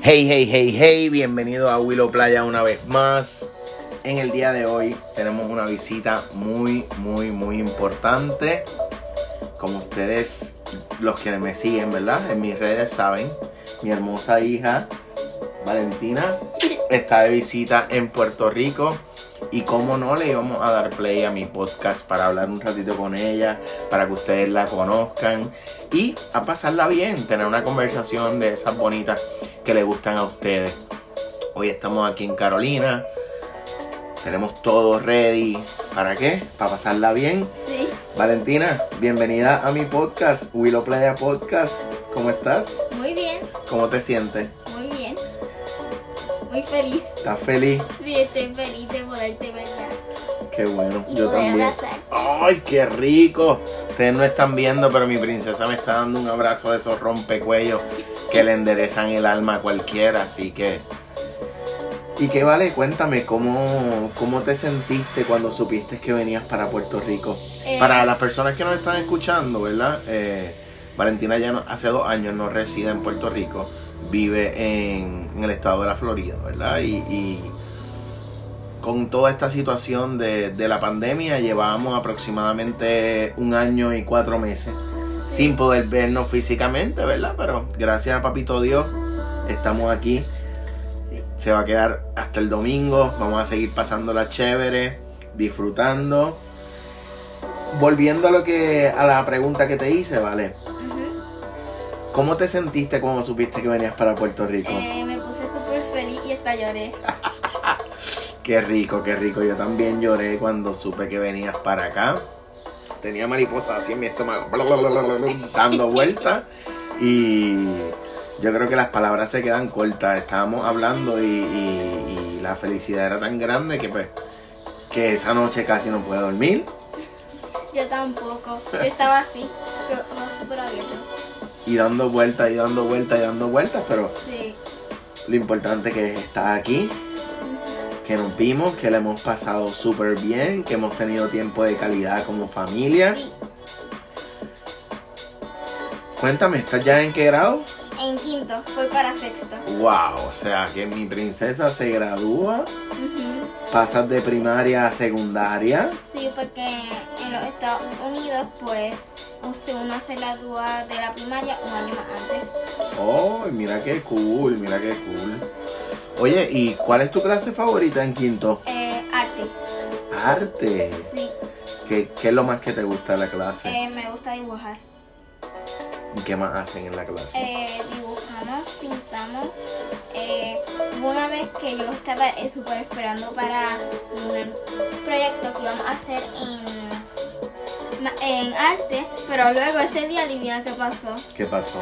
Hey, hey, hey, hey, bienvenido a Willow Playa una vez más. En el día de hoy tenemos una visita muy, muy, muy importante. Como ustedes, los que me siguen, ¿verdad? En mis redes saben, mi hermosa hija Valentina está de visita en Puerto Rico. Y como no, le íbamos a dar play a mi podcast para hablar un ratito con ella, para que ustedes la conozcan y a pasarla bien, tener una conversación de esas bonitas que le gustan a ustedes. Hoy estamos aquí en Carolina, tenemos todo ready. ¿Para qué? Para pasarla bien. Sí, Valentina, bienvenida a mi podcast, Willow Playa Podcast. ¿Cómo estás? muy bien, ¿Cómo te sientes? Muy feliz. ¿Estás feliz? Sí, estoy feliz de poderte ver ya. Qué bueno, Y yo poder también. abrazar. ¡Ay, qué rico! Ustedes no están viendo, pero mi princesa me está dando un abrazo de esos rompecuellos que le enderezan el alma a cualquiera, así que... ¿Y qué vale? Cuéntame, ¿cómo, cómo te sentiste cuando supiste que venías para Puerto Rico? Eh, Para las personas que nos están escuchando, ¿verdad? Eh, Valentina ya no- hace dos años no reside en Puerto Rico, vive en, en el estado de la Florida, ¿verdad? Y, y con toda esta situación de, de la pandemia llevábamos aproximadamente un año y cuatro meses sin poder vernos físicamente, ¿verdad? Pero gracias a Papito Dios estamos aquí. Sí. Se va a quedar hasta el domingo. Vamos a seguir pasándola chévere, disfrutando. Volviendo a lo que a la pregunta que te hice, ¿vale? ¿Cómo te sentiste cuando supiste que venías para Puerto Rico? Eh, me puse súper feliz y hasta lloré. Qué rico, qué rico. Yo también lloré cuando supe que venías para acá. Tenía mariposas así en mi estómago, dando vueltas. Y yo creo que las palabras se quedan cortas. Estábamos hablando y, y- y la felicidad era tan grande que pues que esa noche casi no pude dormir. Yo tampoco. Yo estaba así, Y dando vueltas y dando vueltas y dando vueltas. Pero Sí. lo importante que está aquí. que nos vimos, que le hemos pasado súper bien, que hemos tenido tiempo de calidad como familia. Sí. Cuéntame, ¿estás ya en qué grado? En quinto, voy para sexto. Wow, o sea que mi princesa se gradúa, pasas de primaria a secundaria. Sí, porque en los Estados Unidos, pues, usted uno se la dúa de la primaria un año más antes. Oh, mira qué cool, mira qué cool. Oye, ¿y cuál es tu clase favorita en quinto? Eh, arte. Arte. Sí. ¿Qué, qué es lo más que te gusta de la clase? Eh, me gusta dibujar. ¿Y qué más hacen en la clase? Eh, dibujamos, pintamos. Eh, una vez que yo estaba eh, súper esperando para un proyecto que íbamos a hacer en, en arte, pero luego ese día adivina qué pasó. ¿Qué pasó?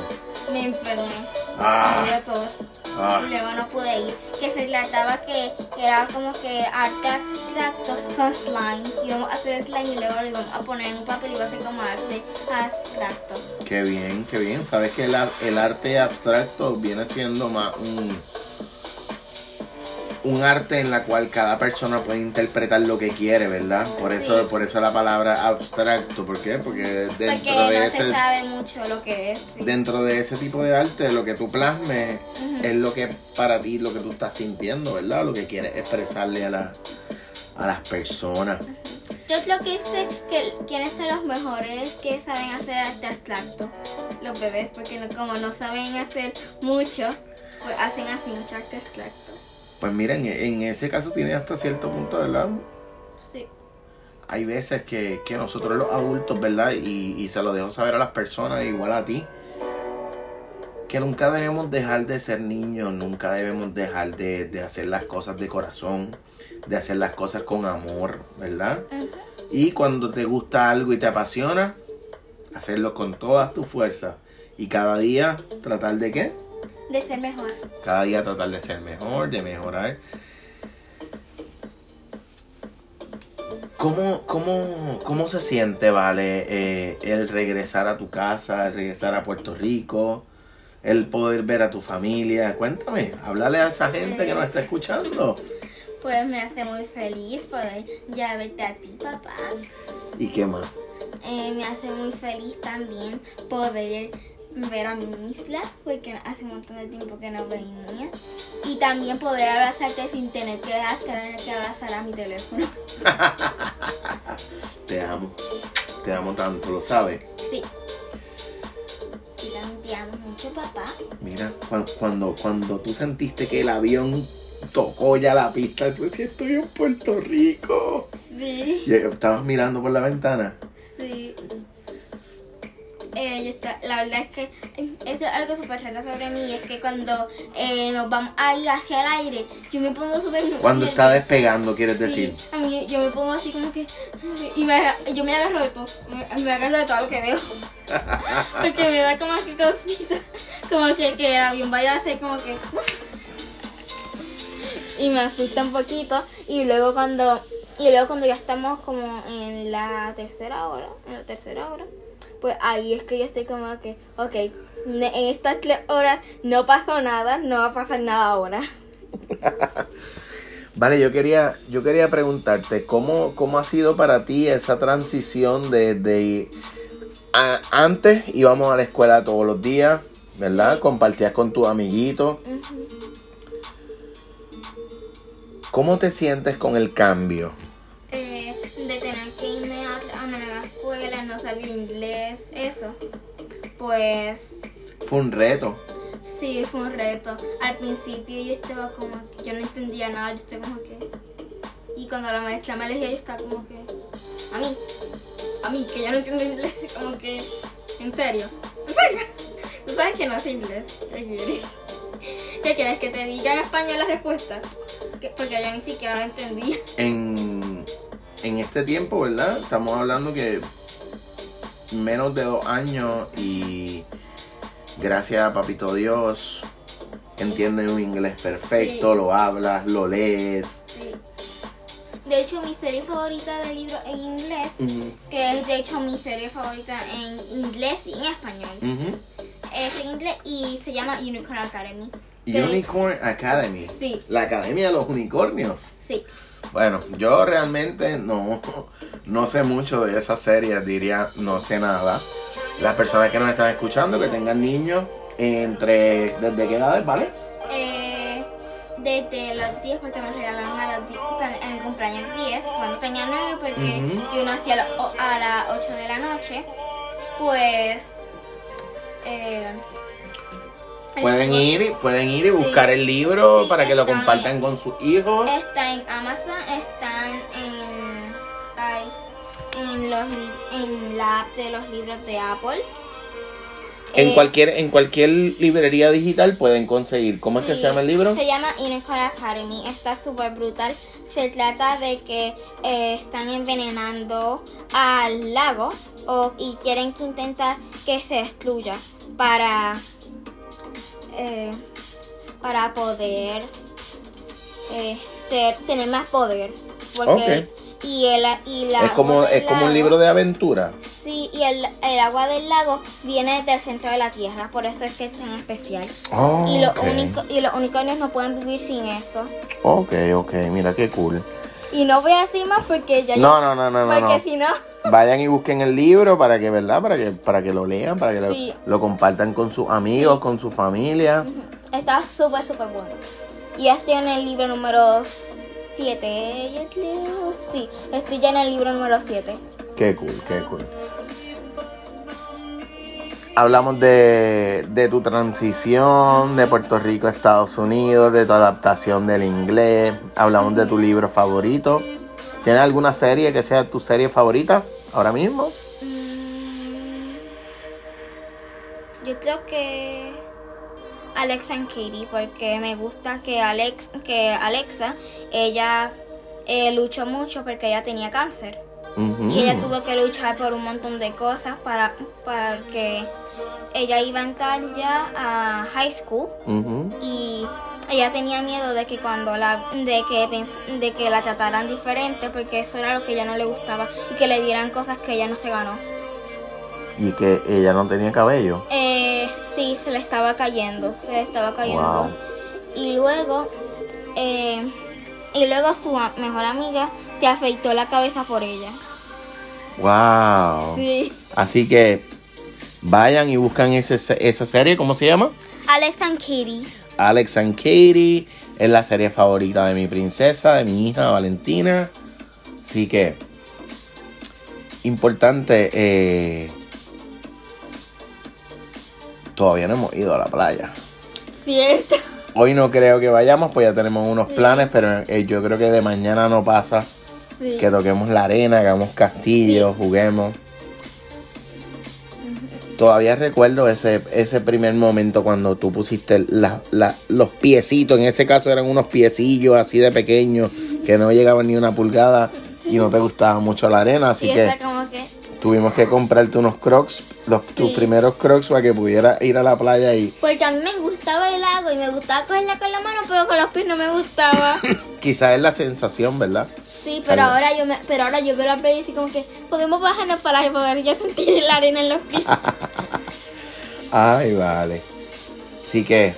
Me enfermé, me Ah, dio tos ah. y luego no pude ir. Que se trataba que era como que arte abstracto con slime. Íbamos a hacer slime y luego lo íbamos a poner en un papel y iba a ser como arte abstracto. Qué bien, qué bien. Sabes que el, el arte abstracto viene siendo más un, un arte en la cual cada persona puede interpretar lo que quiere, ¿verdad? Por eso, Sí. por eso la palabra abstracto. ¿Por qué? Porque dentro Porque de no ese, se sabe mucho lo que es. sí. dentro de ese tipo de arte, lo que tú plasmes es lo que para ti, lo que tú estás sintiendo, ¿verdad? Lo que quieres expresarle a, la- a las personas. Yo creo que sé que quiénes son los mejores que saben hacer arte abstracto. Los bebés, porque no- como no saben hacer mucho, pues hacen así mucho arte abstracto. Pues miren, en ese caso tiene hasta cierto punto, ¿verdad? Sí. hay veces que, que nosotros los adultos, ¿verdad? Y, y se lo dejo saber a las personas, igual a ti, que nunca debemos dejar de ser niños, nunca debemos dejar de, de hacer las cosas de corazón, de hacer las cosas con amor, ¿verdad? Ujú. Y cuando te gusta algo y te apasiona, hacerlo con todas tus fuerzas. Y cada día tratar de qué? De ser mejor. Cada día tratar de ser mejor, de mejorar. ¿Cómo, cómo, cómo se siente, Vale, eh, el regresar a tu casa, el regresar a Puerto Rico, el poder ver a tu familia? Cuéntame, háblale a esa gente que nos está escuchando. Pues me hace muy feliz poder ya verte a ti, papá. ¿Y qué más? Eh, me hace muy feliz también poder ver a mi isla, porque hace un montón de tiempo que no venía. Y también poder abrazarte sin tener que, tener que abrazar a mi teléfono. Te amo. Te amo tanto, ¿lo sabes? Sí. Y también te amo mucho, papá. Mira, cuan- cuando, cuando tú sentiste que el avión tocó ya la pista, tú decías, estoy en Puerto Rico. Sí. Y estabas mirando por la ventana. Yo está- la verdad es que eso es algo súper raro sobre mí. Es que cuando eh, nos vamos a ir hacia el aire, yo me pongo súper. Cuando está despegando, quieres decir. Sí, a mí yo me pongo así como que. Y me, yo me agarro de todo. Me, me agarro de todo lo que veo. Porque me da como que cosita. Como que, que el avión vaya a hacer como que. Y me asusta un poquito. Y luego cuando. Y luego cuando ya estamos como en la tercera hora. En la tercera hora. Pues ahí es que yo estoy como que. Ok. En estas tres horas no pasó nada. No va a pasar nada ahora. Vale, yo quería, yo quería preguntarte, ¿cómo, ¿cómo ha sido para ti esa transición de, de- a- antes íbamos a la escuela todos los días, ¿verdad? Compartías con tus amiguitos. ¿Cómo te sientes con el cambio? Pues Fue un reto. sí, fue un reto. Al principio yo estaba como que yo no entendía nada, yo estaba como que... Y cuando la maestra me elegía yo estaba como que... A mí, a mí, que yo no entiendo inglés, como que... ¿En serio? ¿En serio? ¿Tú sabes que no sé inglés? ¿Qué quieres? ¿Qué quieres? ¿Que te diga en español la respuesta? Que- Porque yo ni siquiera lo entendía. En, en este tiempo, ¿verdad? Estamos hablando que menos de dos años y gracias a Papito Dios entiendes un inglés perfecto, Sí. lo hablas, lo lees. Sí. De hecho, mi serie favorita de libro en inglés, que es de hecho mi serie favorita en inglés y en español, es en inglés y se llama Unicorn Academy. Unicorn Academy. Sí. La Academia de los Unicornios. Sí. Bueno, yo realmente no, no sé mucho de esa serie, diría no sé nada. Las personas que nos están escuchando, que tengan niños, entre, ¿desde qué edades, vale? Eh, desde los 10, porque me regalaron a los 10, cuando- en mi cumpleaños 10, cuando tenía 9, porque yo nací a, la- o- a las 8 de la noche, pues... Eh, Pueden ir, pueden ir y Sí. buscar el libro Sí, para que lo compartan con sus hijos. Está en Amazon, están en, ay, en, los, en la app de los libros de Apple. En Eh, cualquier, en cualquier librería digital pueden conseguir. ¿Cómo es que se llama el libro? Se llama Unicorn Academy. Está súper brutal. Se trata de que eh, están envenenando al lago o, y quieren que intentar que se destruya para, eh, para poder eh, ser, tener más poder. Porque, y el, y la Es como, es como un libro de aventura. Sí, y el, el agua del lago viene del centro de la tierra, por eso es que es tan especial. Oh, Y, los ok. único- y los unicornios no pueden vivir sin eso. ok, ok, mira qué cool. Y no voy a decir más porque ya No, no, no, no, no. Porque no. si no, Vayan y busquen el libro para que, ¿verdad? Para que, para que lo lean, para que lo- Sí. lo, compartan con sus amigos, con su familia. está súper, súper bueno. Y ya estoy en el libro número 7. Sí, estoy ya en el libro número 7. Qué cool, qué cool. Hablamos de, de tu transición de Puerto Rico a Estados Unidos, de tu adaptación del inglés. Hablamos de tu libro favorito. ¿Tienes alguna serie que sea tu serie favorita ahora mismo? Mm, yo creo que Alexa and Katie, porque me gusta que, Alex, que Alexa, ella eh, luchó mucho porque ella tenía cáncer. Y ella tuvo que luchar por un montón de cosas para, para que ella iba a entrar ya a high school y ella tenía miedo de que cuando la de que de que la trataran diferente porque eso era lo que ella no le gustaba y que le dieran cosas que ella no se ganó. Y que ella no tenía cabello. Eh, sí, se le estaba cayendo, se le estaba cayendo. Wow. Y luego, eh, y luego su mejor amiga se afeitó la cabeza por ella. Wow. Sí. Así que Vayan y buscan ese, esa serie, ¿cómo se llama? Alex and Katie. Alex and Katie. Es la serie favorita de mi princesa, de mi hija Valentina. Así que, importante, eh, todavía no hemos ido a la playa. Cierto. Hoy no creo que vayamos, pues ya tenemos unos planes, pero eh, yo creo que de mañana no pasa Sí. que toquemos la arena, hagamos castillos, juguemos. Todavía recuerdo ese, ese primer momento cuando tú pusiste la- la- los piecitos, en ese caso eran unos piecillos así de pequeños que no llegaban ni una pulgada y no te gustaba mucho la arena, así que tuvimos que comprarte unos crocs, los, tus primeros crocs para que pudieras ir a la playa y Porque a mí me gustaba el agua y me gustaba cogerla con la mano, pero con los pies no me gustaba. quizás es la sensación, ¿verdad? Sí, pero ahora yo me, pero ahora yo veo la playa y así como que podemos bajarnos para poder yo sentir la arena en los pies. Ay, vale. Así que,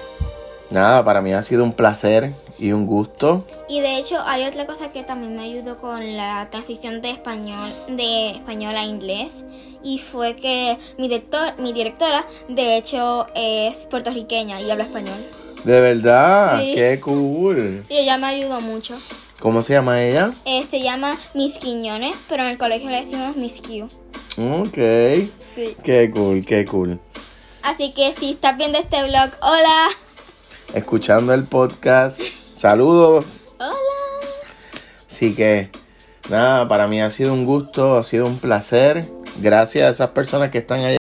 nada, para mí ha sido un placer y un gusto. Y de hecho hay otra cosa que también me ayudó con la transición de español de español a inglés y fue que mi director mi directora de hecho es puertorriqueña y habla español De verdad, Sí. qué cool. y ella me ayudó mucho. ¿Cómo se llama ella? Eh, se llama Miss Quiñones, pero en el colegio le decimos Miss Q. Ok. Sí. Qué cool, qué cool. Así que si estás viendo este vlog, hola. Escuchando el podcast. Saludos. Hola. Así que, nada, para mí ha sido un gusto, ha sido un placer. Gracias a esas personas que están allá.